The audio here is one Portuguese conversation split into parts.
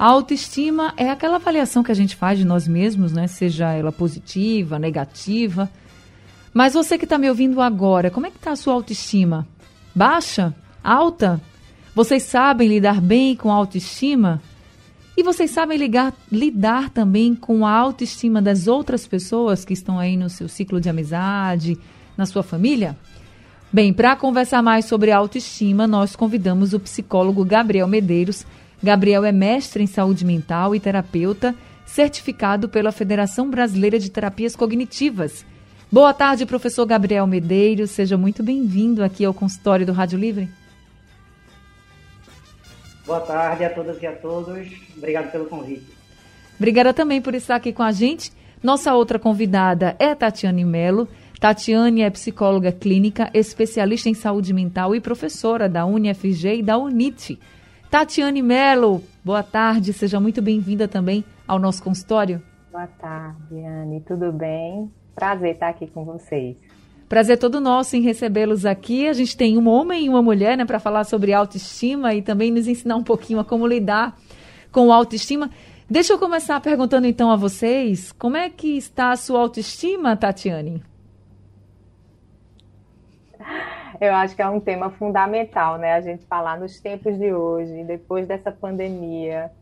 A autoestima é aquela avaliação que a gente faz de nós mesmos, né? Seja ela positiva, negativa. Mas você que está me ouvindo agora, como é que está a sua autoestima? Baixa? Alta? Vocês sabem lidar bem com a autoestima? E vocês sabem ligar, lidar também com a autoestima das outras pessoas que estão aí no seu ciclo de amizade, na sua família? Bem, para conversar mais sobre autoestima, nós convidamos o psicólogo Gabriel Medeiros. Gabriel é mestre em saúde mental e terapeuta, certificado pela Federação Brasileira de Terapias Cognitivas. Boa tarde, professor Gabriel Medeiros. Seja muito bem-vindo aqui ao consultório do Rádio Livre. Boa tarde a todas e a todos. Obrigado pelo convite. Obrigada também por estar aqui com a gente. Nossa outra convidada é Tatiane Melo. Tatiane é psicóloga clínica, especialista em saúde mental e professora da UniFG e da UNIT. Tatiane Mello, boa tarde, seja muito bem-vinda também ao nosso consultório. Boa tarde, Anne, tudo bem? Prazer estar aqui com vocês. Prazer todo nosso em recebê-los aqui. A gente tem um homem e uma mulher né, para falar sobre autoestima e também nos ensinar um pouquinho a como lidar com autoestima. Deixa eu começar perguntando então a vocês, como é que está a sua autoestima, Tatiane? Eu acho que é um tema fundamental, né? A gente falar nos tempos de hoje, depois dessa pandemia,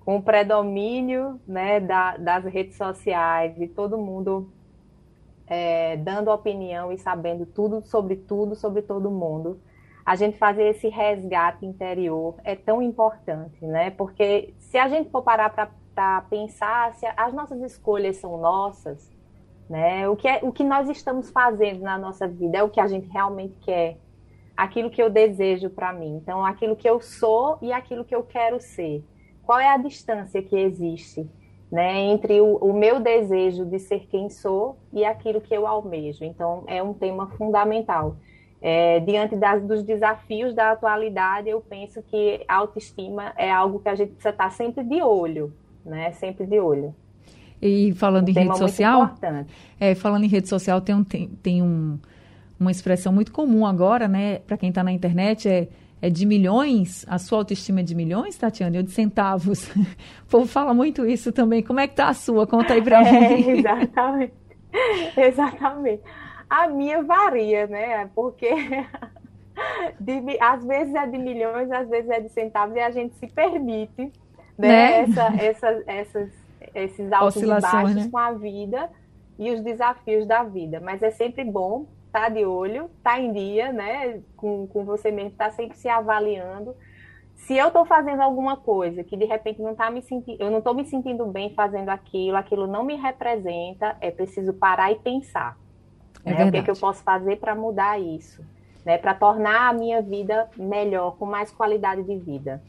com o predomínio né, da, das redes sociais e todo mundo é, dando opinião e sabendo tudo sobre tudo, sobre todo mundo. A gente fazer esse resgate interior é tão importante, né? Porque se a gente for parar para pensar, se as nossas escolhas são nossas, né? O, que é, o que nós estamos fazendo na nossa vida é o que a gente realmente quer, aquilo que eu desejo para mim. Então, aquilo que eu sou e aquilo que eu quero ser. Qual é a distância que existe né, entre o, o meu desejo de ser quem sou e aquilo que eu almejo? Então, é um tema fundamental. É, diante das, dos desafios da atualidade, eu penso que a autoestima é algo que a gente precisa estar sempre de olho, né? Sempre de olho. E falando um em rede social, é, falando em rede social, tem, um, tem, tem um, uma expressão muito comum agora, né, para quem está na internet, é, é de milhões, a sua autoestima é de milhões, Tatiana, ou de centavos? O povo fala muito isso também. Como é que tá a sua? Conta aí para é, mim. Exatamente. exatamente. A minha varia, né? Porque de, às vezes é de milhões, às vezes é de centavos, e a gente se permite né? né? Essa, essa, essas esses altos e baixos né? com a vida e os desafios da vida. Mas é sempre bom estar tá de olho, estar tá em dia, né? Com, com você mesmo, estar tá sempre se avaliando. Se eu estou fazendo alguma coisa que de repente não tá me sentindo, eu não estou me sentindo bem fazendo aquilo, aquilo não me representa, é preciso parar e pensar. É né? O que, é que eu posso fazer para mudar isso? Né? Para tornar a minha vida melhor, com mais qualidade de vida.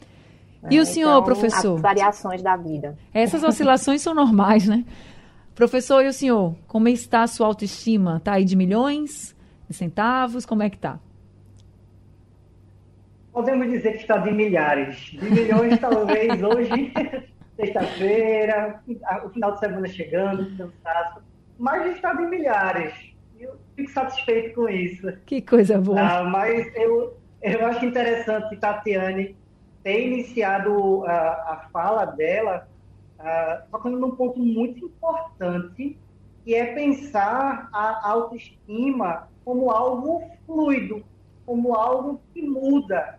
E o senhor, então, professor? As variações da vida. Essas oscilações são normais, né? Professor, e o senhor? Como está a sua autoestima? Está aí de milhões, de centavos? Como é que está? Podemos dizer que está de milhares. De milhões, talvez, hoje, sexta-feira, o final de semana chegando, cansado. Mas está de milhares. Eu fico satisfeito com isso. Que coisa boa. Ah, mas eu, eu acho interessante, Tatiane, ter iniciado a, a fala dela tocando num ponto muito importante, que é pensar a autoestima como algo fluido, como algo que muda.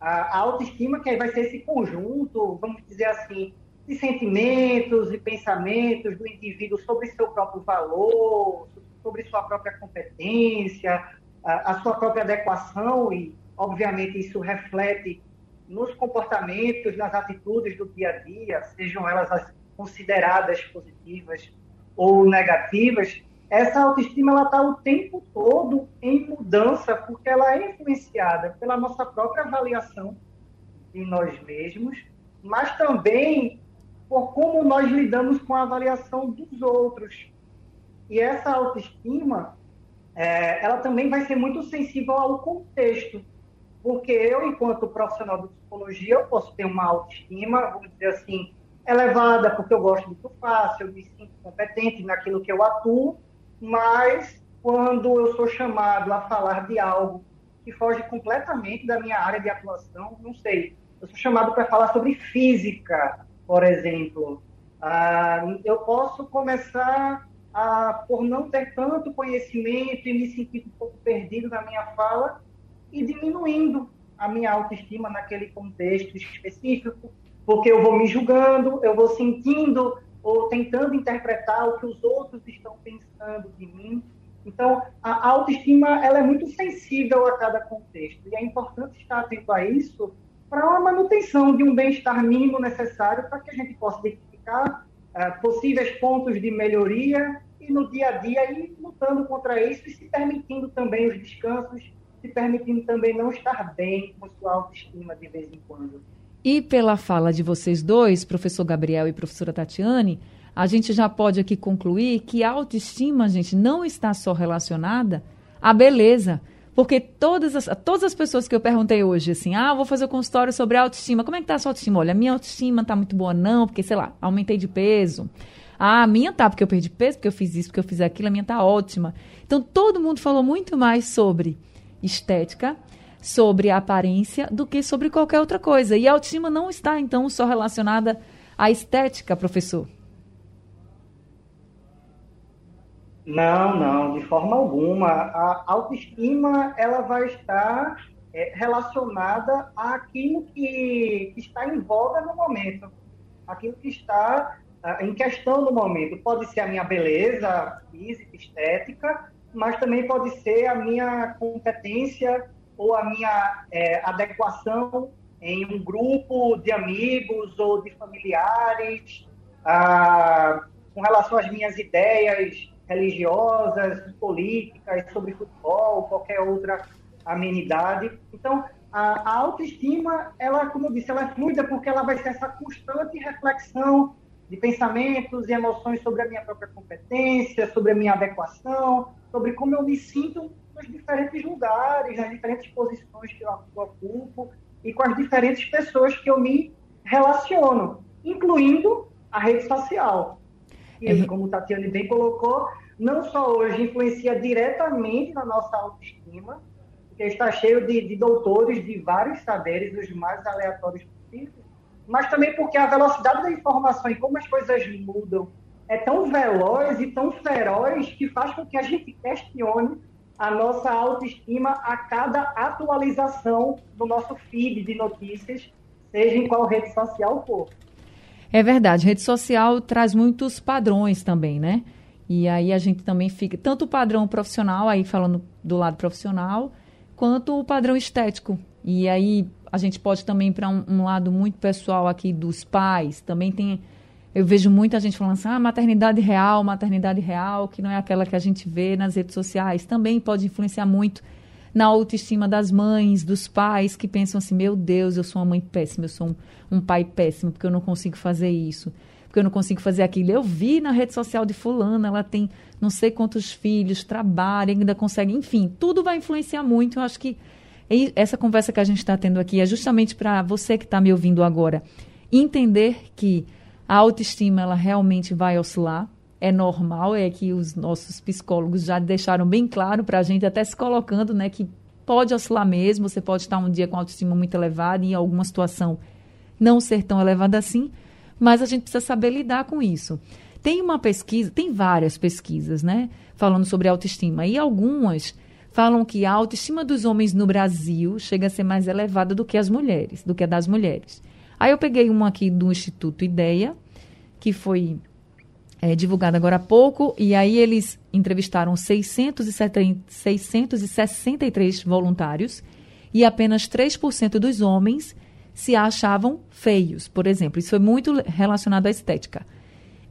A autoestima que vai ser esse conjunto, vamos dizer assim, de sentimentos e pensamentos do indivíduo sobre seu próprio valor, sobre sua própria competência, a sua própria adequação e, obviamente, isso reflete nos comportamentos, nas atitudes do dia a dia, sejam elas consideradas positivas ou negativas, essa autoestima está o tempo todo em mudança, porque ela é influenciada pela nossa própria avaliação de nós mesmos, mas também por como nós lidamos com a avaliação dos outros. E essa autoestima, é, ela também vai ser muito sensível ao contexto. Porque eu, enquanto profissional de psicologia, eu posso ter uma autoestima, vamos dizer assim, elevada, porque eu gosto eu faço, eu me sinto competente naquilo que eu atuo, mas quando eu sou chamado a falar de algo que foge completamente da minha área de atuação, não sei, eu sou chamado para falar sobre física, por exemplo. Ah, eu posso começar a, por não ter tanto conhecimento e me sentir um pouco perdido na minha fala e diminuindo a minha autoestima naquele contexto específico, porque eu vou me julgando, eu vou sentindo ou tentando interpretar o que os outros estão pensando de mim. Então, a autoestima ela é muito sensível a cada contexto e é importante estar atento a isso para a manutenção de um bem-estar mínimo necessário para que a gente possa identificar uh, possíveis pontos de melhoria e no dia a dia ir lutando contra isso e se permitindo também os descansos, se permitindo também não estar bem com sua autoestima de vez em quando. E pela fala de vocês dois, professor Gabriel e professora Tatiane, a gente já pode aqui concluir que a autoestima, gente, não está só relacionada à beleza. Porque todas as, todas as pessoas que eu perguntei hoje, assim, ah, vou fazer um consultório sobre autoestima, como é que tá a sua autoestima? Olha, minha autoestima tá muito boa, não, porque, sei lá, aumentei de peso. Ah, a minha tá, porque eu perdi peso, porque eu fiz isso, porque eu fiz aquilo, a minha tá ótima. Então, todo mundo falou muito mais sobre estética, sobre aparência, do que sobre qualquer outra coisa. E a autoestima não está, então, só relacionada à estética, professor. Não, não, de forma alguma. A autoestima ela vai estar é, relacionada àquilo que, que, está em voga no momento, aquilo que está uh, em questão no momento. Pode ser a minha beleza física, estética, mas também pode ser a minha competência ou a minha é, adequação em um grupo de amigos ou de familiares, uh, com relação às minhas ideias religiosas, políticas, sobre futebol, qualquer outra amenidade. Então, a, a, autoestima, ela, como eu disse, ela é fluida porque ela vai ser essa constante reflexão de pensamentos e emoções sobre a minha própria competência, sobre a minha adequação, sobre como eu me sinto nos diferentes lugares, nas diferentes posições que eu ocupo e com as diferentes pessoas que eu me relaciono, incluindo a rede social. Que, como o Tatiane bem colocou, não só hoje influencia diretamente na nossa autoestima, porque está cheio de, de doutores de vários saberes, os mais aleatórios possíveis, mas também porque a velocidade da informação e como as coisas mudam é tão veloz e tão feroz que faz com que a gente questione a nossa autoestima a cada atualização do nosso feed de notícias, seja em qual rede social for. É verdade, rede social traz muitos padrões também, né? E aí a gente também fica, tanto o padrão profissional, aí falando do lado profissional, quanto o padrão estético. E aí a gente pode também para um, um, lado muito pessoal aqui dos pais, também tem eu vejo muita gente falando assim, ah, maternidade real, maternidade real, que não é aquela que a gente vê nas redes sociais, também pode influenciar muito na autoestima das mães, dos pais que pensam assim: meu Deus, eu sou uma mãe péssima, eu sou um, um pai péssimo, porque eu não consigo fazer isso, porque eu não consigo fazer aquilo. Eu vi na rede social de Fulana, ela tem não sei quantos filhos, trabalha, ainda consegue, enfim, tudo vai influenciar muito. Eu acho que essa conversa que a gente está tendo aqui é justamente para você que está me ouvindo agora entender que a autoestima ela realmente vai oscilar. É normal, é que os nossos psicólogos já deixaram bem claro para a gente, até se colocando, né, que pode oscilar mesmo, você pode estar um dia com autoestima muito elevada e em alguma situação não ser tão elevada assim, mas a gente precisa saber lidar com isso. Tem uma pesquisa, tem várias pesquisas, né, falando sobre autoestima, e algumas falam que a autoestima dos homens no Brasil chega a ser mais elevada do que as mulheres, do que a das mulheres. Aí eu peguei uma aqui do Instituto Ideia, que foi é, divulgado agora há pouco, e aí eles entrevistaram 670, 663 voluntários e apenas 3% dos homens se achavam feios, por exemplo. Isso foi muito relacionado à estética.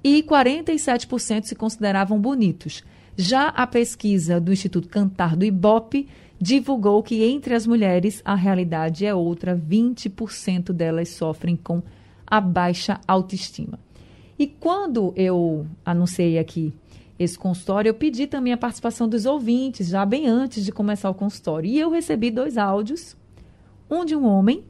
E 47% se consideravam bonitos. Já a pesquisa do Instituto Cantar do Ibope divulgou que entre as mulheres a realidade é outra, 20% delas sofrem com a baixa autoestima. E quando eu anunciei aqui esse consultório, eu pedi também a participação dos ouvintes, já bem antes de começar o consultório. E eu recebi dois áudios, um de um homem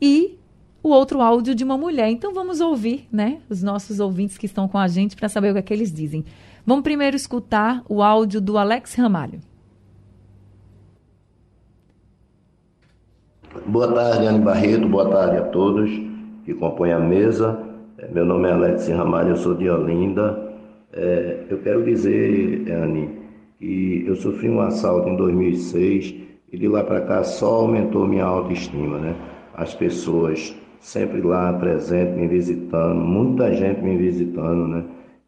e o outro áudio de uma mulher. Então vamos ouvir, né, os nossos ouvintes que estão com a gente para saber o que, é que eles dizem. Vamos primeiro escutar o áudio do Alex Ramalho. Boa tarde, Anne Barreto. Boa tarde a todos que compõem a mesa. É, meu nome é Alex Ramalho, eu sou de Olinda. É, eu quero dizer, Anne, que eu sofri um assalto em 2006 e de lá para cá só aumentou minha autoestima, né? As pessoas sempre lá presentes, me visitando, muita gente me visitando, né?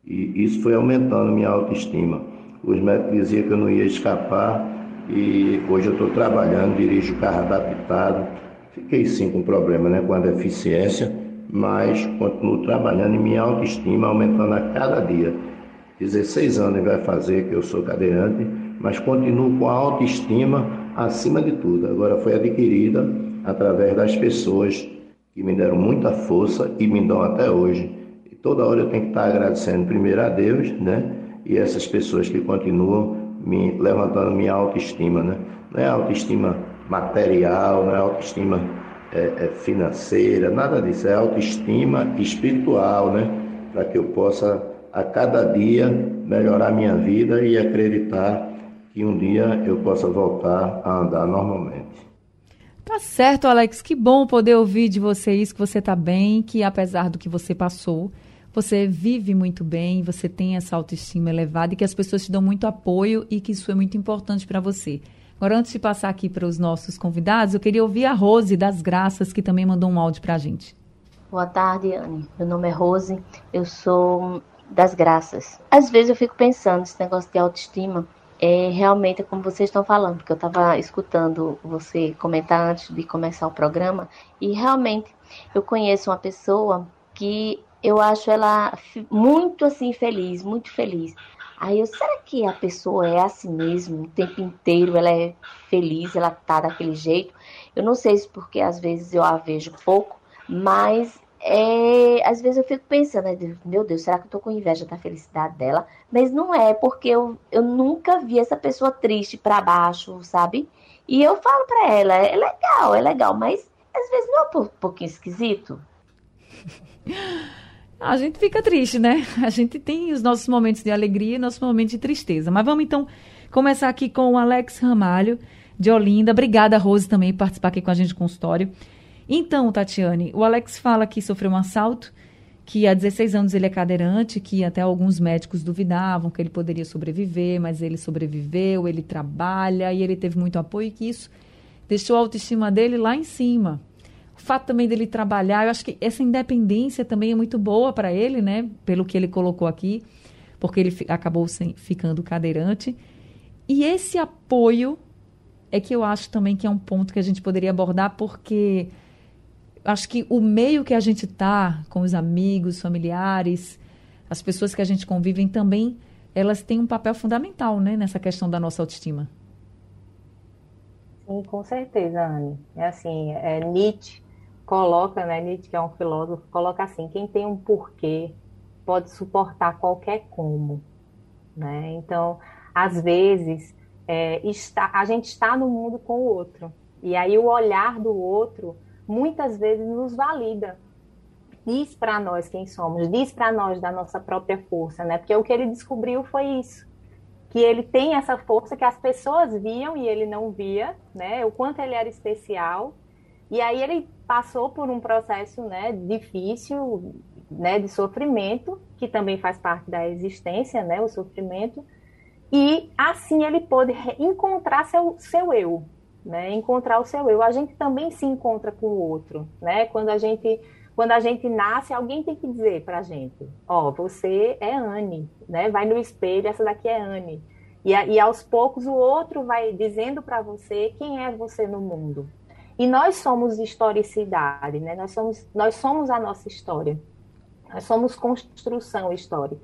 E isso foi aumentando minha autoestima. Os médicos diziam que eu não ia escapar e hoje eu estou trabalhando, dirijo carro adaptado. Fiquei sim com problema, né? Com a deficiência, mas continuo trabalhando e minha autoestima aumentando a cada dia. 16 anos vai fazer que eu sou cadeirante, mas continuo com a autoestima acima de tudo. Agora foi adquirida através das pessoas que me deram muita força e me dão até hoje. Toda hora eu tenho que estar agradecendo primeiro a Deus, né? E essas pessoas que continuam me levantando minha autoestima, né? Não é autoestima material, não é autoestima é, é financeira, nada disso. É autoestima espiritual, né? Para que eu possa a cada dia melhorar minha vida e acreditar que um dia eu possa voltar a andar normalmente. Tá certo, Alex. Que bom poder ouvir de você isso, que você está bem, que apesar do que você passou, você vive muito bem, você tem essa autoestima elevada e que as pessoas te dão muito apoio e que isso é muito importante para você. Agora, antes de passar aqui para os nossos convidados, eu queria ouvir a Rose das Graças, que também mandou um áudio para a gente. Boa tarde, Anne. Meu nome é Rose, eu sou das graças. Às vezes eu fico pensando esse negócio de autoestima é realmente como vocês estão falando, porque eu estava escutando você comentar antes de começar o programa e realmente eu conheço uma pessoa que eu acho ela muito assim feliz, muito feliz. Aí eu, será que a pessoa é assim mesmo, o tempo inteiro ela é feliz, ela tá daquele jeito? Eu não sei se porque às vezes eu a vejo pouco, mas é, às vezes eu fico pensando, né, meu Deus, será que eu tô com inveja da felicidade dela? Mas não é, porque eu, eu nunca vi essa pessoa triste para baixo, sabe? E eu falo para ela, é legal, é legal, mas às vezes não é um pouquinho esquisito. A gente fica triste, né? A gente tem os nossos momentos de alegria e nossos momentos de tristeza. Mas vamos então começar aqui com o Alex Ramalho, de Olinda. Obrigada, Rose, também, por participar aqui com a gente do consultório. Então, Tatiane, o Alex fala que sofreu um assalto, que há 16 anos ele é cadeirante, que até alguns médicos duvidavam que ele poderia sobreviver, mas ele sobreviveu, ele trabalha e ele teve muito apoio que isso deixou a autoestima dele lá em cima. O fato também dele trabalhar, eu acho que essa independência também é muito boa para ele, né? Pelo que ele colocou aqui, porque ele acabou sem, ficando cadeirante. E esse apoio é que eu acho também que é um ponto que a gente poderia abordar, porque acho que o meio que a gente está, com os amigos, familiares, as pessoas que a gente convive também, elas têm um papel fundamental né, nessa questão da nossa autoestima. Sim, com certeza, Anne. É assim, é, Nietzsche coloca, né, Nietzsche que é um filósofo, coloca assim, quem tem um porquê pode suportar qualquer como, né? Então, às vezes, é, está, a gente está no mundo com o outro, e aí o olhar do outro muitas vezes nos valida. Diz para nós quem somos, diz para nós da nossa própria força, né? Porque o que ele descobriu foi isso. Que ele tem essa força que as pessoas viam e ele não via, né? O quanto ele era especial. E aí ele passou por um processo, né, difícil, né, de sofrimento, que também faz parte da existência, né, o sofrimento. E assim ele pôde encontrar seu, seu eu, né? Encontrar o seu eu. A gente também se encontra com o outro, né? Quando a gente quando a gente nasce, alguém tem que dizer para a gente, ó, oh, você é Anne, né? Vai no espelho, essa daqui é Anne. E, e aos poucos o outro vai dizendo para você quem é você no mundo. E nós somos historicidade, né? Nós somos, nós somos a nossa história. Nós somos construção histórica.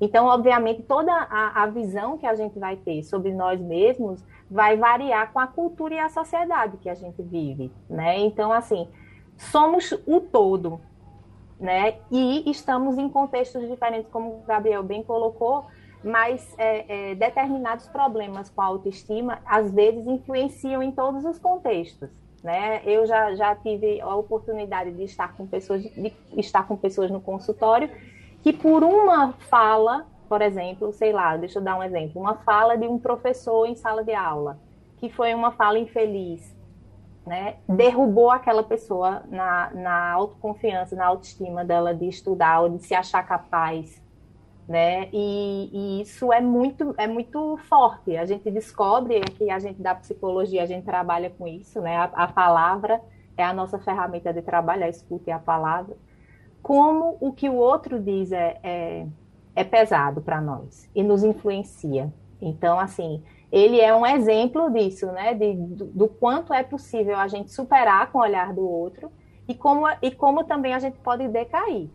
Então, obviamente, toda a, a visão que a gente vai ter sobre nós mesmos vai variar com a cultura e a sociedade que a gente vive, né? Então, assim, somos o todo. né? E estamos em contextos diferentes, como o Gabriel bem colocou, mas é, é, determinados problemas com a autoestima às vezes influenciam em todos os contextos. Né? Eu já, já tive a oportunidade de estar com pessoas de estar com pessoas no consultório que por uma fala, por exemplo, sei lá, deixa eu dar um exemplo, uma fala de um professor em sala de aula, que foi uma fala infeliz, né? Derrubou aquela pessoa na, na autoconfiança, na autoestima dela de estudar ou de se achar capaz né? E, e, isso é muito, é muito forte. A gente descobre que a gente da psicologia a gente trabalha com isso, né? A, a palavra é a nossa ferramenta de trabalho, a escuta e a palavra. Como o que o outro diz é, é, é pesado para nós e nos influencia. Então, assim, ele é um exemplo disso, né? De, do, do, quanto é possível a gente superar com o olhar do outro e como, e como também a gente pode decair.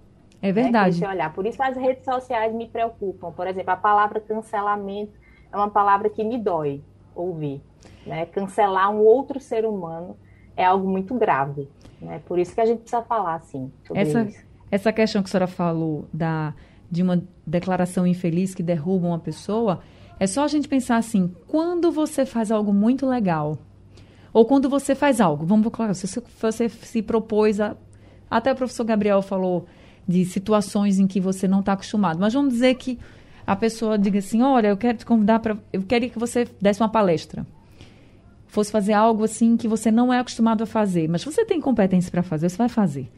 É verdade. Né, olhar. Por isso as redes sociais me preocupam. Por exemplo, a palavra cancelamento é uma palavra que me dói ouvir. Né? Cancelar um outro ser humano é algo muito grave. Né? Por isso que a gente precisa falar assim sobre essa, isso. Essa questão que a senhora falou da, de uma declaração infeliz que derruba uma pessoa, é só a gente pensar assim, quando você faz algo muito legal, ou quando você faz algo, vamos colocar, se você se propôs a. Até o professor Gabriel falou de situações em que você não está acostumado. Mas vamos dizer que a pessoa diga assim: olha, eu quero te convidar para. Eu queria que você desse uma palestra. Fosse fazer algo assim que você não é acostumado a fazer, mas você tem competência para fazer, você vai fazer.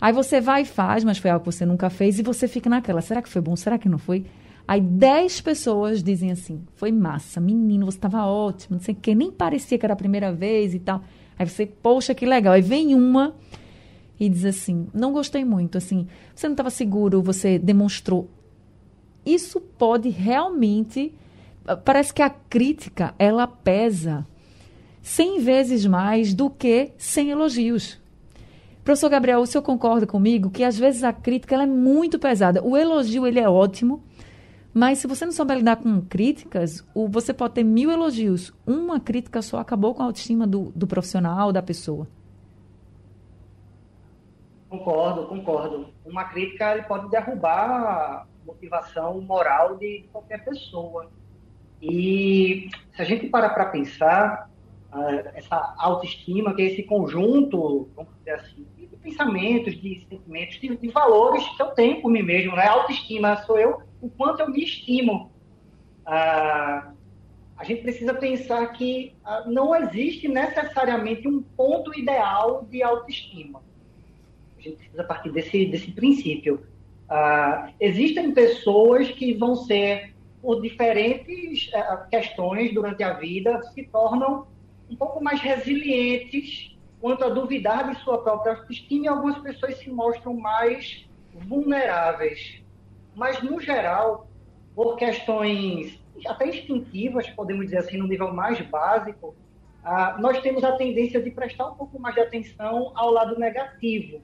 Aí você vai e faz, mas foi algo que você nunca fez e você fica naquela: será que foi bom? Será que não foi? Aí dez pessoas dizem assim: foi massa, menino, você estava ótimo, não sei o quê, nem parecia que era a primeira vez e tal. Aí você, poxa, que legal. Aí vem uma e diz assim: não gostei muito, assim, você não estava seguro, você demonstrou. Isso pode realmente. Parece que a crítica ela pesa cem vezes mais do que sem elogios. Professor Gabriel, o senhor concorda comigo que às vezes a crítica é muito pesada. O elogio ele é ótimo, mas se você não souber lidar com críticas, o, você pode ter mil elogios. Uma crítica só acabou com a autoestima do, do profissional, da pessoa. Concordo, concordo. Uma crítica ele pode derrubar a motivação moral de qualquer pessoa. E se a gente para para pensar, uh, essa autoestima, que é esse conjunto, vamos dizer assim, de pensamentos, de sentimentos, de, de valores que eu tenho por mim mesmo, né? Autoestima sou eu, o quanto eu me estimo. Uh, a gente precisa pensar que uh, não existe necessariamente um ponto ideal de autoestima precisa partir desse, desse princípio. Uh, existem pessoas que vão ser, por diferentes uh, questões durante a vida, se tornam um pouco mais resilientes quanto a duvidar de sua própria autoestima e algumas pessoas se mostram mais vulneráveis. Mas, no geral, por questões até instintivas, podemos dizer assim, no nível mais básico, uh, nós temos a tendência de prestar um pouco mais de atenção ao lado negativo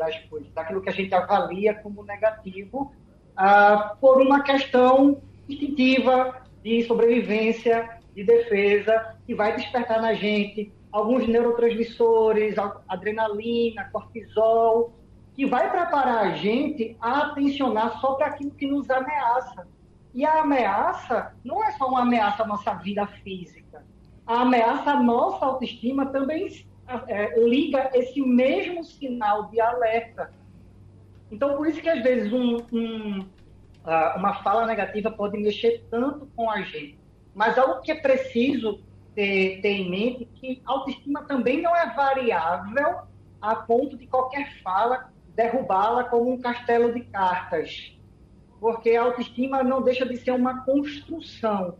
das coisas, daquilo que a gente avalia como negativo, ah, por uma questão instintiva de sobrevivência, de defesa, que vai despertar na gente alguns neurotransmissores, adrenalina, cortisol, que vai preparar a gente a atencionar só para aquilo que nos ameaça. E a ameaça não é só uma ameaça à nossa vida física. A ameaça à nossa autoestima também é, liga esse mesmo sinal de alerta. Então, por isso que às vezes um, um, uma fala negativa pode mexer tanto com a gente. Mas algo que é preciso ter, ter em mente é que autoestima também não é variável a ponto de qualquer fala derrubá-la como um castelo de cartas. Porque a autoestima não deixa de ser uma construção.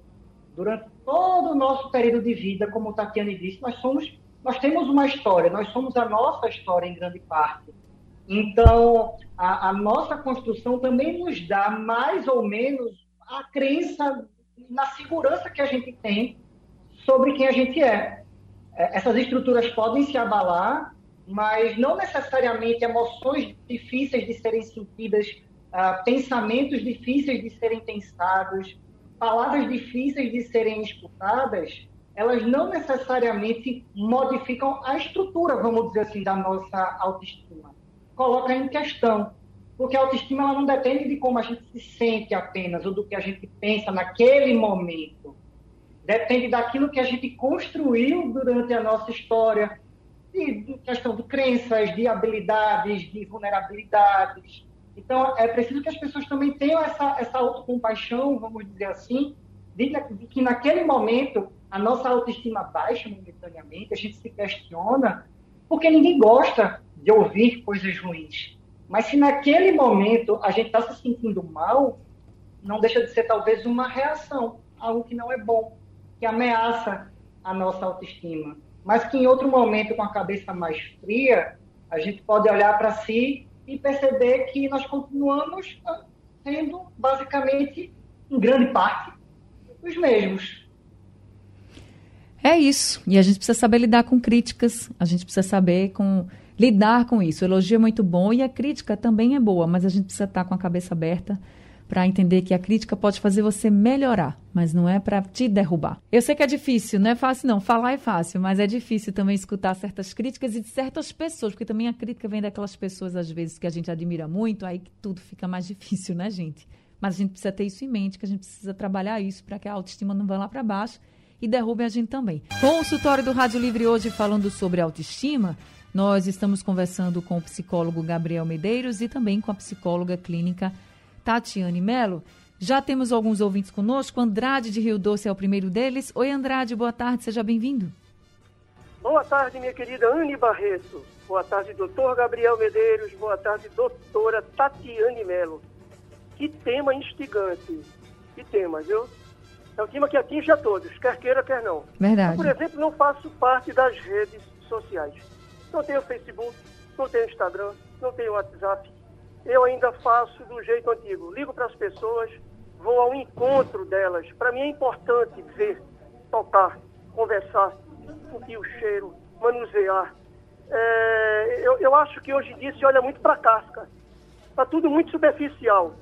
Durante todo o nosso período de vida, como o Tatiane disse, nós somos nós temos uma história, nós somos a nossa história em grande parte. Então, a, a, nossa construção também nos dá mais ou menos a crença na segurança que a gente tem sobre quem a gente é. é essas estruturas podem se abalar, mas não necessariamente emoções difíceis de serem sentidas, uh, pensamentos difíceis de serem pensados, palavras difíceis de serem escutadas, elas não necessariamente modificam a estrutura, vamos dizer assim, da nossa autoestima. coloca em questão. Porque a autoestima ela não depende de como a gente se sente apenas, ou do que a gente pensa naquele momento. Depende daquilo que a gente construiu durante a nossa história, de, questão de crenças, de habilidades, de vulnerabilidades. Então, é preciso que as pessoas também tenham essa, essa autocompaixão, vamos dizer assim, de, de que naquele momento a nossa autoestima baixa momentaneamente, a gente se questiona, porque ninguém gosta de ouvir coisas ruins. Mas se naquele momento a gente está se sentindo mal, não deixa de ser talvez uma reação, algo que não é bom, que ameaça a nossa autoestima. Mas que em outro momento, com a cabeça mais fria, a gente pode olhar para si e perceber que nós continuamos sendo, basicamente, em grande parte, os mesmos. É isso. E a gente precisa saber lidar com críticas, a gente precisa saber com lidar com isso. O elogio é muito bom e a crítica também é boa, mas a gente precisa estar com a cabeça aberta para entender que a crítica pode fazer você melhorar, mas não é para te derrubar. Eu sei que é difícil, não é fácil não, falar é fácil, mas é difícil também escutar certas críticas e de certas pessoas, porque também a crítica vem daquelas pessoas às vezes que a gente admira muito, aí que tudo fica mais difícil, né, gente? Mas a gente precisa ter isso em mente, que a gente precisa trabalhar isso para que a autoestima não vá lá para baixo e derrube a gente também. Consultório do Rádio Livre hoje falando sobre autoestima. Nós estamos conversando com o psicólogo Gabriel Medeiros e também com a psicóloga clínica Tatiane Melo. Já temos alguns ouvintes conosco. Andrade de Rio Doce é o primeiro deles. Oi, Andrade, boa tarde, seja bem-vindo. Boa tarde, minha querida Anne Barreto. Boa tarde, doutor Gabriel Medeiros. Boa tarde, doutora Tatiane Melo. Que tema instigante. Que tema, viu? É um tema que atinge a todos, quer queira, quer não. Verdade. Eu, por exemplo, não faço parte das redes sociais. Não tenho Facebook, não tenho Instagram, não tenho WhatsApp. Eu ainda faço do jeito antigo. Ligo para as pessoas, vou ao encontro delas. Para mim é importante ver, tocar, conversar, sentir o cheiro, manusear. É, eu, eu acho que hoje em dia se olha muito para a casca. Está tudo muito superficial.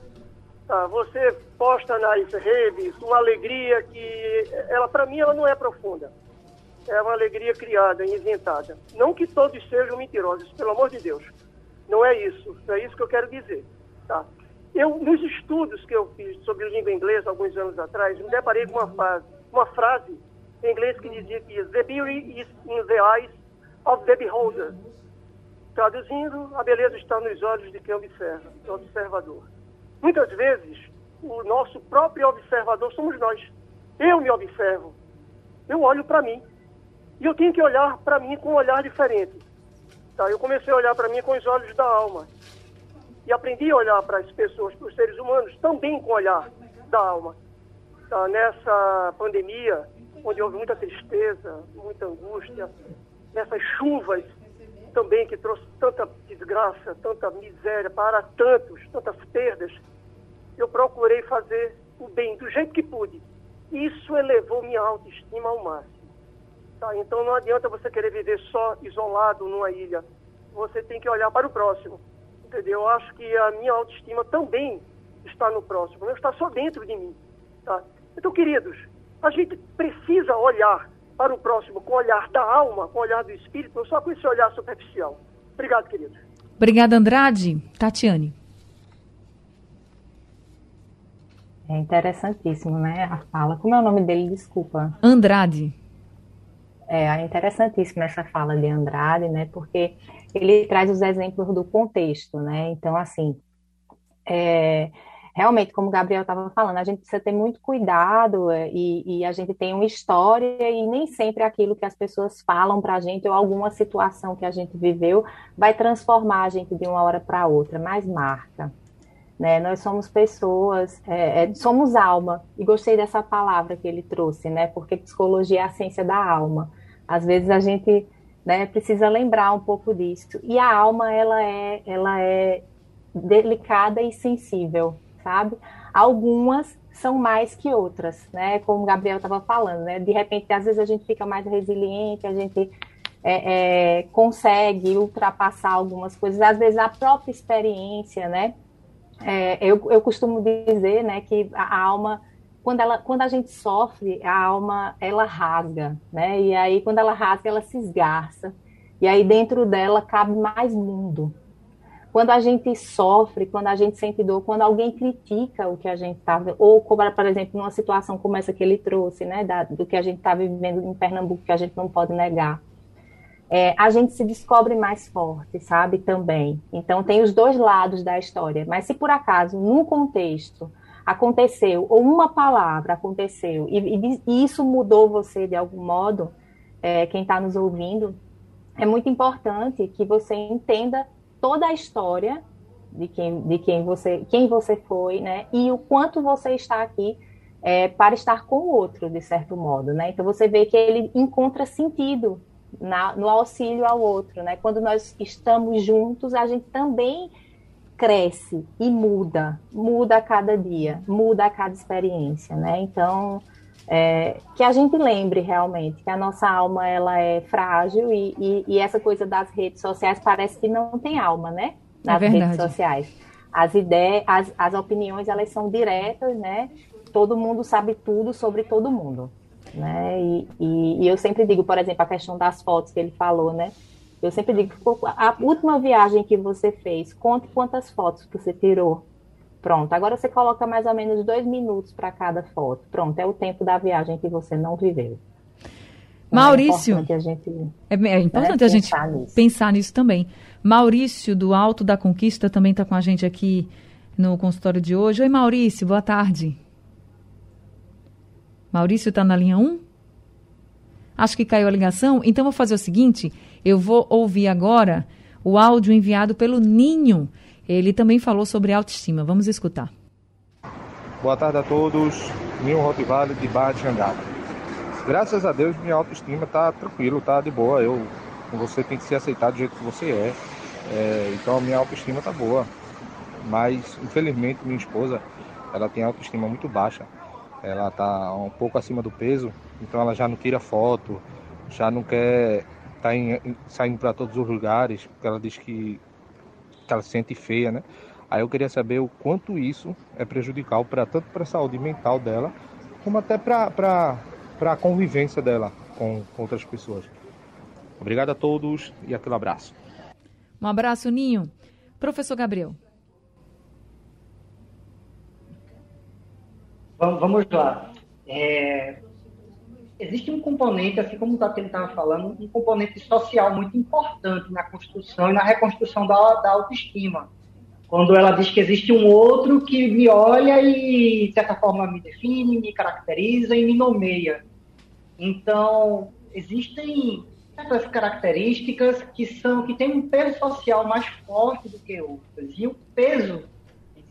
Tá, você posta nas redes uma alegria que, ela para mim, ela não é profunda é uma alegria criada, inventada. Não que todos sejam mentirosos, pelo amor de Deus. Não é isso. É isso que eu quero dizer. Tá? Eu, nos estudos que eu fiz sobre língua inglesa alguns anos atrás, me deparei com uma frase, uma frase em inglês que dizia que the beauty is in the eyes of the beholder. Traduzindo, a beleza está nos olhos de quem observa, do observador. Muitas vezes, o nosso próprio observador somos nós. Eu me observo. Eu olho para mim. E eu tenho que olhar para mim com um olhar diferente. Tá? Eu comecei a olhar para mim com os olhos da alma. E aprendi a olhar para as pessoas, para os seres humanos, também com o olhar da alma. Tá? Nessa pandemia, onde houve muita tristeza, muita angústia, nessas chuvas também que trouxe tanta desgraça, tanta miséria para tantos, tantas perdas, eu procurei fazer o bem do jeito que pude. Isso elevou minha autoestima ao máximo. Tá? Então não adianta você querer viver só isolado numa ilha. Você tem que olhar para o próximo. Entendeu? Eu acho que a minha autoestima também está no próximo, não está só dentro de mim. Tá? Então, queridos, a gente precisa olhar para o próximo com o olhar da alma, com o olhar do espírito, não só com esse olhar superficial. Obrigado, querido. Obrigada, Andrade. Tatiane. É interessantíssimo, né? A fala. Como é o nome dele? Desculpa. Andrade. É interessantíssima essa fala de Andrade, né? Porque ele traz os exemplos do contexto, né? Então, assim, é, realmente, como o Gabriel estava falando, a gente precisa ter muito cuidado é, e, e, a gente tem uma história e nem sempre aquilo que as pessoas falam para a gente ou alguma situação que a gente viveu vai transformar a gente de uma hora para outra, mas marca. Né? Nós somos pessoas, é, é, somos alma, e gostei dessa palavra que ele trouxe, né? porque psicologia é a ciência da alma. Às vezes a gente né, precisa lembrar um pouco disso. E a alma, ela é, ela é delicada e sensível, sabe? Algumas são mais que outras, né? Como o Gabriel estava falando, né? De repente, às vezes a gente fica mais resiliente, a gente é, é, consegue ultrapassar algumas coisas. Às vezes a própria experiência, né? É, eu, eu costumo dizer, né, que a alma quando, ela, quando a gente sofre, a alma ela rasga, né? E aí quando ela rasga, ela se esgarça. E aí dentro dela cabe mais mundo. Quando a gente sofre, quando a gente sente dor, quando alguém critica o que a gente está ou como, por exemplo, numa situação como essa que ele trouxe, né, da, do que a gente está vivendo em Pernambuco, que a gente não pode negar, é, a gente se descobre mais forte, sabe, também. Então, tem os dois lados da história. Mas se por acaso, num contexto, aconteceu, ou uma palavra aconteceu, e, e, isso mudou você de algum modo, é, quem está nos ouvindo, é muito importante que você entenda toda a história de quem, de quem, você, quem você foi, né? E o quanto você está aqui é, para estar com o outro, de certo modo, né? Então você vê que ele encontra sentido na, no auxílio ao outro, né? Quando nós estamos juntos, a gente também cresce e muda, muda a cada dia, muda a cada experiência, né? Então, é, que a gente lembre realmente que a nossa alma ela é frágil e, e, e essa coisa das redes sociais parece que não tem alma, né? Nas é redes sociais. As ideias, as, as opiniões, elas são diretas, né? Todo mundo sabe tudo sobre todo mundo. Né? E, e, e, eu sempre digo, por exemplo, a questão das fotos que ele falou, né? Eu sempre digo, a última viagem que você fez, conte quantas fotos você tirou. Pronto, agora você coloca mais ou menos dois minutos para cada foto. Pronto, é o tempo da viagem que você não viveu. Então, Maurício, é importante a gente, é, é importante né, a gente pensar, nisso. pensar nisso também. Maurício, do Alto da Conquista, também está com a gente aqui no consultório de hoje. Oi, Maurício, boa tarde. Maurício está na linha 1? Acho que caiu a ligação. Então, vou fazer o seguinte: eu vou ouvir agora o áudio enviado pelo Ninho. Ele também falou sobre autoestima. Vamos escutar. Boa tarde a todos. Ninho Rottweiler de Barra de Jangada. Graças a Deus, minha autoestima está tranquilo, está de boa. Eu, você tem que se aceitar do jeito que você é. é então, a minha autoestima está boa. Mas, infelizmente, minha esposa, ela tem autoestima muito baixa ela está um pouco acima do peso, então ela já não tira foto, já não quer tá saindo para todos os lugares, porque ela diz que ela se sente feia, né? Aí eu queria saber o quanto isso é prejudicial para tanto para a saúde mental dela, como até para a convivência dela com, com outras pessoas. Obrigado a todos e aquele abraço. Um abraço, Ninho. Professor Gabriel. Vamos, vamos lá. É, existe um componente, assim como o Tatiana estava falando, um componente social muito importante na construção e na reconstrução da, da autoestima. Quando ela diz que existe um outro que me olha e, de certa forma, me define, me caracteriza e me nomeia. Então, existem certas características que são que têm um peso social mais forte do que outras. E o peso,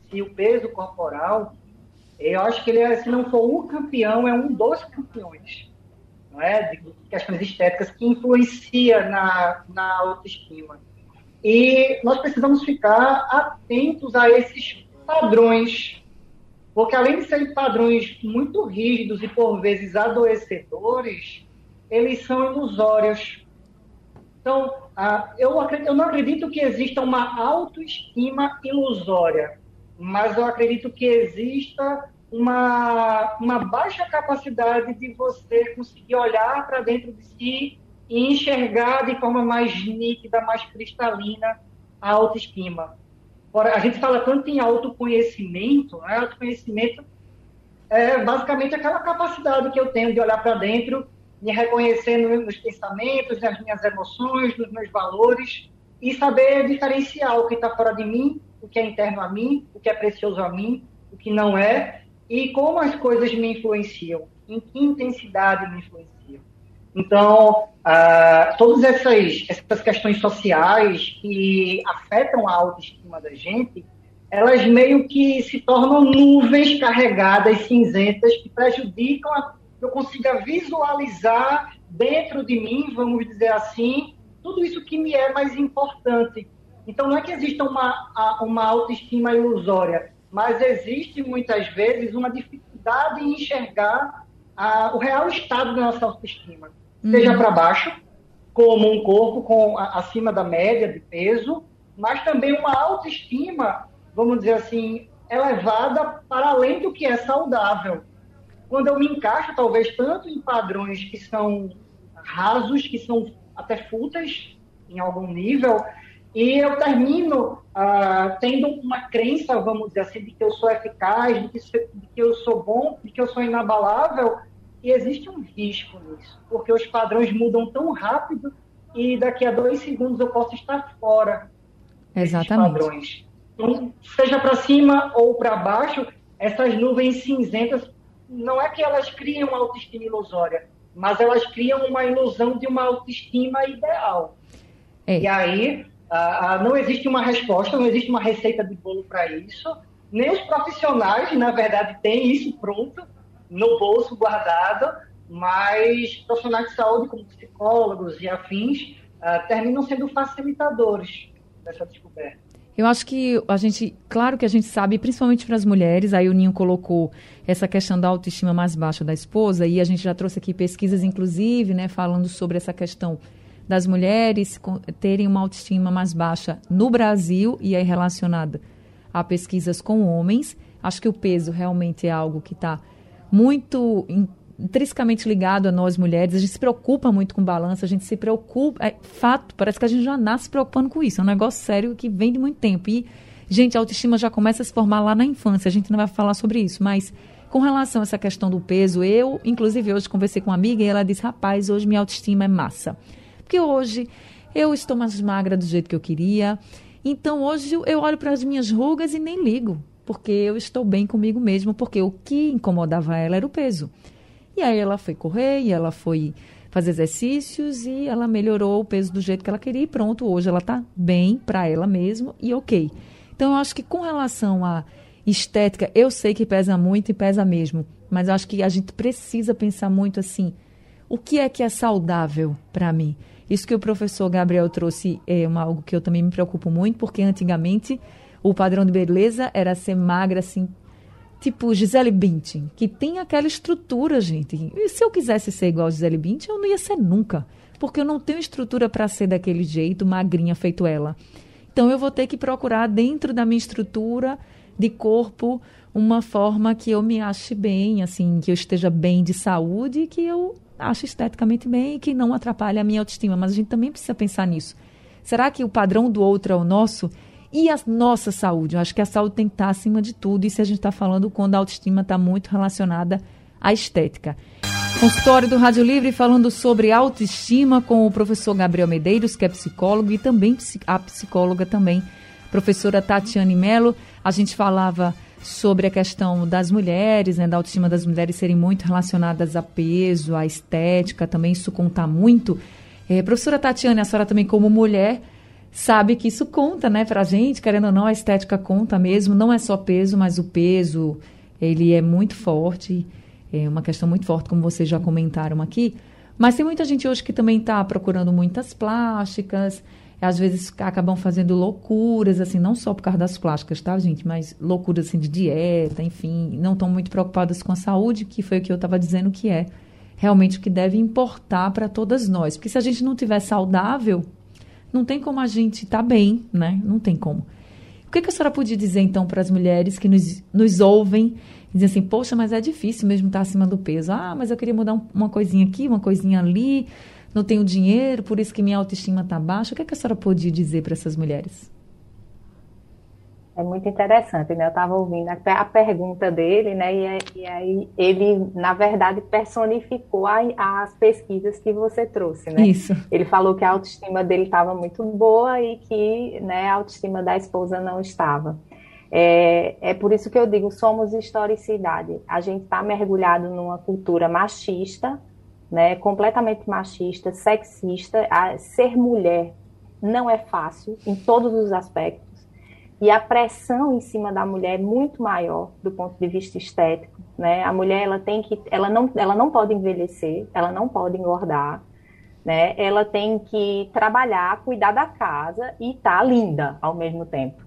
si, o peso corporal, eu acho que ele, é, se não for o campeão, é um dos campeões, não é? De questões estéticas que influencia na, na autoestima. E nós precisamos ficar atentos a esses padrões, porque além de serem padrões muito rígidos e por vezes adoecedores, eles são ilusórios. Então, eu, acredito, eu não acredito que exista uma autoestima ilusória mas eu acredito que exista uma, uma baixa capacidade de você conseguir olhar para dentro de si e enxergar de forma mais nítida, mais cristalina a autoestima. A gente fala tanto em autoconhecimento, né? autoconhecimento é basicamente aquela capacidade que eu tenho de olhar para dentro, me reconhecer nos pensamentos, nas minhas emoções, nos meus valores e saber diferenciar o que está fora de mim o que é interno a mim, o que é precioso a mim, o que não é, e como as coisas me influenciam, em que intensidade me influenciam. Então, ah, todas essas, essas questões sociais que afetam a autoestima da gente, elas meio que se tornam nuvens carregadas, cinzentas, que prejudicam a, que eu consiga visualizar dentro de mim, vamos dizer assim, tudo isso que me é mais importante então, não é que exista uma, uma autoestima ilusória, mas existe muitas vezes uma dificuldade em enxergar a, o real estado da nossa autoestima, uhum. seja para baixo, como um corpo com acima da média de peso, mas também uma autoestima, vamos dizer assim, elevada para além do que é saudável. Quando eu me encaixo, talvez, tanto em padrões que são rasos, que são até fúteis em algum nível, E eu termino ah, tendo uma crença, vamos dizer assim, de que eu sou eficaz, de que, de que eu sou bom, de que eu sou inabalável, e existe um risco nisso, porque os padrões mudam tão rápido e daqui a dois segundos eu posso estar fora Exatamente. desses padrões. Então, seja para cima ou para baixo, essas nuvens cinzentas, não é que elas criam uma autoestima ilusória, mas elas criam uma ilusão de uma autoestima ideal. É. E aí, não existe uma resposta, não existe uma receita de bolo para isso. Nem os profissionais, na verdade, têm isso pronto no bolso guardado, mas profissionais de saúde, como psicólogos e afins, uh, terminam sendo facilitadores dessa descoberta. Eu acho que a gente, claro que a gente sabe, principalmente para as mulheres, aí o Ninho colocou essa questão da autoestima mais baixa da esposa, e a gente já trouxe aqui pesquisas, inclusive, né, falando sobre essa questão das mulheres terem uma autoestima mais baixa no Brasil, e aí relacionada a pesquisas com homens. Acho que o peso realmente é algo que está muito intrinsecamente ligado a nós mulheres. A gente se preocupa muito com balança, a gente se preocupa. É fato, parece que a gente já nasce preocupando com isso. É um negócio sério que vem de muito tempo. E, gente, a autoestima já começa a se formar lá na infância. A gente não vai falar sobre isso, mas. Com relação a essa questão do peso, eu, inclusive, hoje conversei com uma amiga e ela disse: rapaz, hoje minha autoestima é massa. Porque hoje eu estou mais magra do jeito que eu queria. Então hoje eu olho para as minhas rugas e nem ligo porque eu estou bem comigo mesmo, porque o que incomodava ela era o peso. E aí ela foi correr, e ela foi fazer exercícios e ela melhorou o peso do jeito que ela queria e pronto, hoje ela está bem para ela mesma e ok. Então eu acho que com relação à estética, eu sei que pesa muito e pesa mesmo, mas eu acho que a gente precisa pensar muito assim, o que é que é saudável para mim? Isso que o professor Gabriel trouxe é uma, algo que eu também me preocupo muito, porque antigamente o padrão de beleza era ser magra, assim, tipo Gisele Bündchen, que tem aquela estrutura, gente. E se eu quisesse ser igual a Gisele Bündchen, eu não ia ser nunca, porque eu não tenho estrutura para ser daquele jeito, magrinha feito ela. Então eu vou ter que procurar dentro da minha estrutura de corpo uma forma que eu me ache bem, assim, que eu esteja bem de saúde, que eu ache esteticamente bem e que não atrapalhe a minha autoestima. Mas a gente também precisa pensar nisso. Será que o padrão do outro é o nosso? E a nossa saúde? Eu acho que a saúde tem que estar acima de tudo. Isso a gente está falando quando a autoestima está muito relacionada à estética. Consultório do Rádio Livre falando sobre autoestima com o professor Gabriel Medeiros, que é psicólogo, e também a psicóloga também, professora Tatiane Mello. A gente falava sobre a questão das mulheres, né, da autoestima das mulheres serem muito relacionadas a peso, à estética, também isso conta muito. É, professora Tatiane, a senhora também como mulher sabe que isso conta, né, pra gente, querendo ou não, a estética conta mesmo, não é só peso, mas o peso, ele é muito forte, é uma questão muito forte, como vocês já comentaram aqui, mas tem muita gente hoje que também está procurando muitas plásticas, às vezes acabam fazendo loucuras, assim, não só por causa das plásticas, tá, gente, mas loucuras, assim, de dieta, enfim, não estão muito preocupadas com a saúde, que foi o que eu estava dizendo que é realmente o que deve importar para todas nós, porque se a gente não tiver saudável, não tem como a gente estar tá bem, né? Não tem como. O que, que a senhora podia dizer, então, para as mulheres que nos, nos ouvem dizem assim, poxa, mas é difícil mesmo estar tá acima do peso. Ah, mas eu queria mudar um, uma coisinha aqui, uma coisinha ali, não tenho dinheiro, por isso que minha autoestima está baixa. O que, que a senhora podia dizer para essas mulheres? É muito interessante, né? Eu estava ouvindo até a pergunta dele, né? E, e, aí ele, na verdade, personificou a, as pesquisas que você trouxe, né? Isso. Ele falou que a autoestima dele estava muito boa e que né, a autoestima da esposa não estava. É, é por isso que eu digo, somos historicidade. A gente está mergulhado numa cultura machista, né? Completamente machista, sexista. A, ser mulher não é fácil em todos os aspectos e a pressão em cima da mulher é muito maior do ponto de vista estético, né? A mulher ela tem que, ela não, ela não pode envelhecer, ela não pode engordar, né? Ela tem que trabalhar, cuidar da casa e estar tá linda ao mesmo tempo,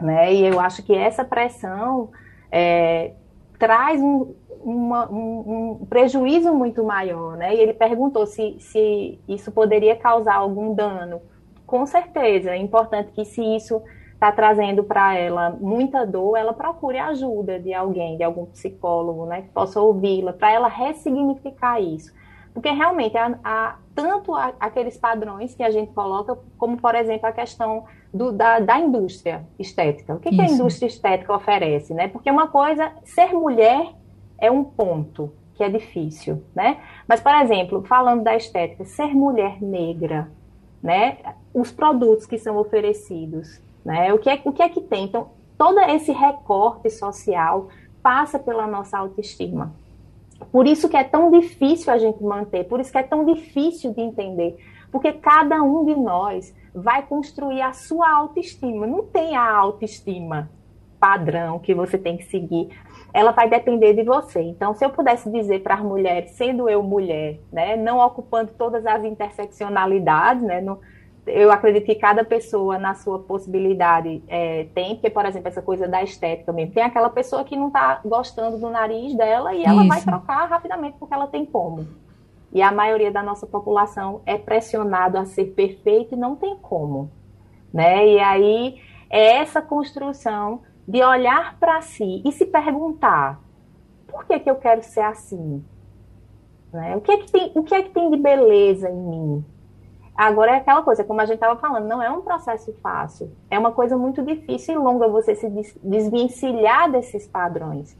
né? E eu acho que essa pressão é, traz um, uma, um, um, prejuízo muito maior, né? E ele perguntou se, se isso poderia causar algum dano. Com certeza, é importante que se isso está trazendo para ela muita dor, ela procure a ajuda de alguém, de algum psicólogo, né, que possa ouvi-la, para ela ressignificar isso. Porque realmente há, há tanto a, aqueles padrões que a gente coloca, como por exemplo a questão do, da, da, indústria estética. O que, que, a indústria estética oferece, né? Porque uma coisa, ser mulher é um ponto que é difícil, né? Mas, por exemplo, falando da estética, ser mulher negra, né? Os produtos que são oferecidos, né? O que é, o que, é que tem? Então, todo esse recorte social passa pela nossa autoestima. Por isso que é tão difícil a gente manter, por isso que é tão difícil de entender, porque cada um de nós vai construir a sua autoestima. Não tem a autoestima padrão que você tem que seguir. Ela vai depender de você. Então, se eu pudesse dizer para as mulheres, sendo eu mulher, né, não ocupando todas as interseccionalidades, né, no, eu acredito que cada pessoa na sua possibilidade é, tem, porque, por exemplo, essa coisa da estética mesmo, tem aquela pessoa que não está gostando do nariz dela e ela Isso. vai trocar rapidamente porque ela tem como. E a maioria da nossa população é pressionado a ser perfeito e não tem como. Né? E aí é essa construção de olhar para si e se perguntar por que, que eu quero ser assim? Né? O, que é que tem, o que é que tem de beleza em mim? Agora é aquela coisa, como a gente estava falando, não é um processo fácil. É uma coisa muito difícil e longa você se desvencilhar desses padrões.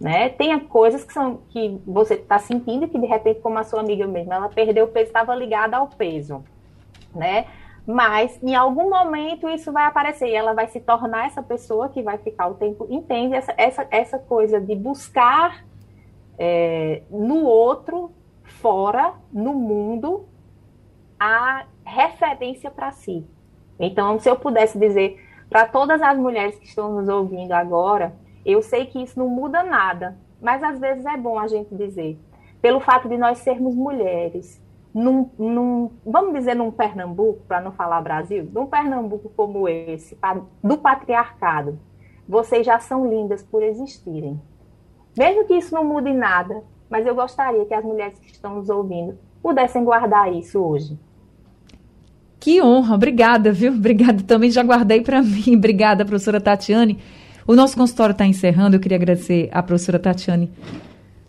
Né? Tem coisas que, são, que você está sentindo que, de repente, como a sua amiga mesmo, ela perdeu o peso, estava ligada ao peso. Né? Mas, em algum momento, isso vai aparecer e ela vai se tornar essa pessoa que vai ficar o tempo. Entende essa, essa, essa coisa de buscar é, no outro, fora, no mundo, a referência para si. Então, se eu pudesse dizer para todas as mulheres que estão nos ouvindo agora, eu sei que isso não muda nada, mas às vezes é bom a gente dizer. Pelo fato de nós sermos mulheres, num, num, vamos dizer num Pernambuco, para não falar Brasil, num Pernambuco como esse, do patriarcado, vocês já são lindas por existirem. Mesmo que isso não mude nada, mas eu gostaria que as mulheres que estão nos ouvindo pudessem guardar isso hoje. Que honra, obrigada, viu? Obrigada também, já guardei para mim. Obrigada, professora Tatiane. O nosso consultório está encerrando, eu queria agradecer à professora Tatiane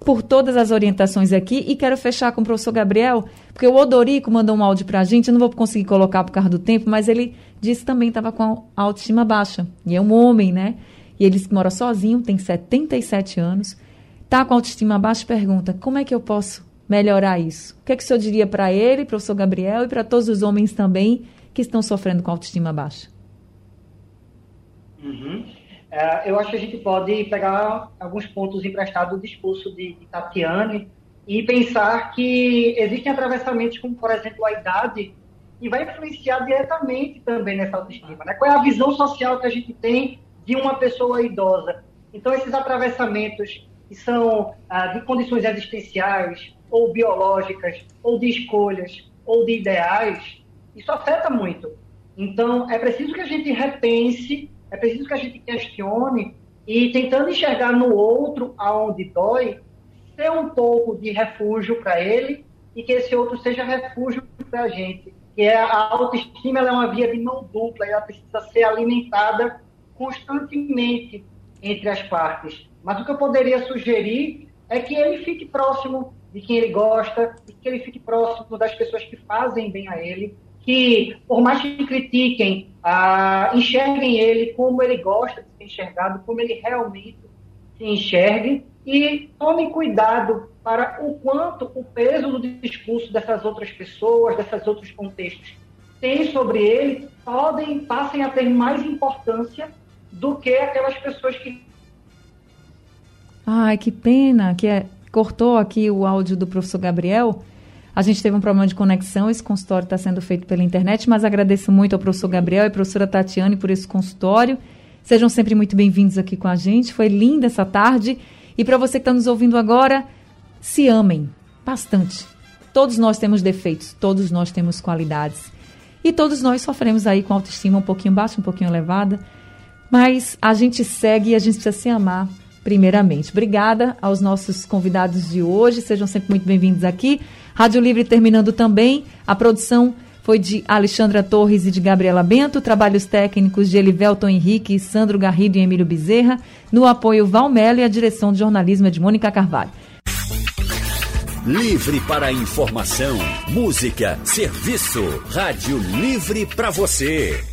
por todas as orientações aqui e quero fechar com o professor Gabriel, porque o Odorico mandou um áudio para a gente, eu não vou conseguir colocar por causa do tempo, mas ele disse que também estava com a autoestima baixa, e é um homem, né? E ele mora sozinho, tem 77 anos, está com a autoestima baixa pergunta, como é que eu posso melhorar isso? O que, é que o senhor diria para ele, professor Gabriel, e para todos os homens também que estão sofrendo com autoestima baixa? Uhum. É, eu acho que a gente pode pegar alguns pontos emprestados do discurso de, de Tatiane e pensar que existem atravessamentos como, por exemplo, a idade, e vai influenciar diretamente também nessa autoestima. Né? Qual é a visão social que a gente tem de uma pessoa idosa? Então, esses atravessamentos que são ah, de condições existenciais, ou biológicas, ou de escolhas, ou de ideais, isso afeta muito. Então, é preciso que a gente repense, é preciso que a gente questione e tentando enxergar no outro aonde dói, ser um pouco de refúgio para ele e que esse outro seja refúgio para a gente. Que é a autoestima é uma via de mão dupla, ela precisa ser alimentada constantemente entre as partes. Mas o que eu poderia sugerir é que ele fique próximo de quem ele gosta, e que ele fique próximo das pessoas que fazem bem a ele, que, por mais que critiquem, ah, enxerguem ele como ele gosta de ser enxergado, como ele realmente se enxergue, e tomem cuidado para o quanto o peso do discurso dessas outras pessoas, desses outros contextos, tem sobre ele, podem, passem a ter mais importância do que aquelas pessoas que. Ai, que pena que é cortou aqui o áudio do professor Gabriel. A gente teve um problema de conexão, esse consultório está sendo feito pela internet, mas agradeço muito ao professor Gabriel e à professora Tatiane por esse consultório. Sejam sempre muito bem-vindos aqui com a gente. Foi linda essa tarde. E para você que está nos ouvindo agora, se amem bastante. Todos nós temos defeitos, todos nós temos qualidades. E todos nós sofremos aí com autoestima um pouquinho baixa, um pouquinho elevada. Mas a gente segue e a gente precisa se amar primeiramente. Obrigada aos nossos convidados de hoje, sejam sempre muito bem-vindos aqui. Rádio Livre terminando também. A produção foi de Alexandra Torres e de Gabriela Bento, trabalhos técnicos de Elivelton Henrique, Sandro Garrido e Emílio Bezerra, no apoio Valmelo e a direção de jornalismo é de Mônica Carvalho. Livre para informação, música, serviço. Rádio Livre para você.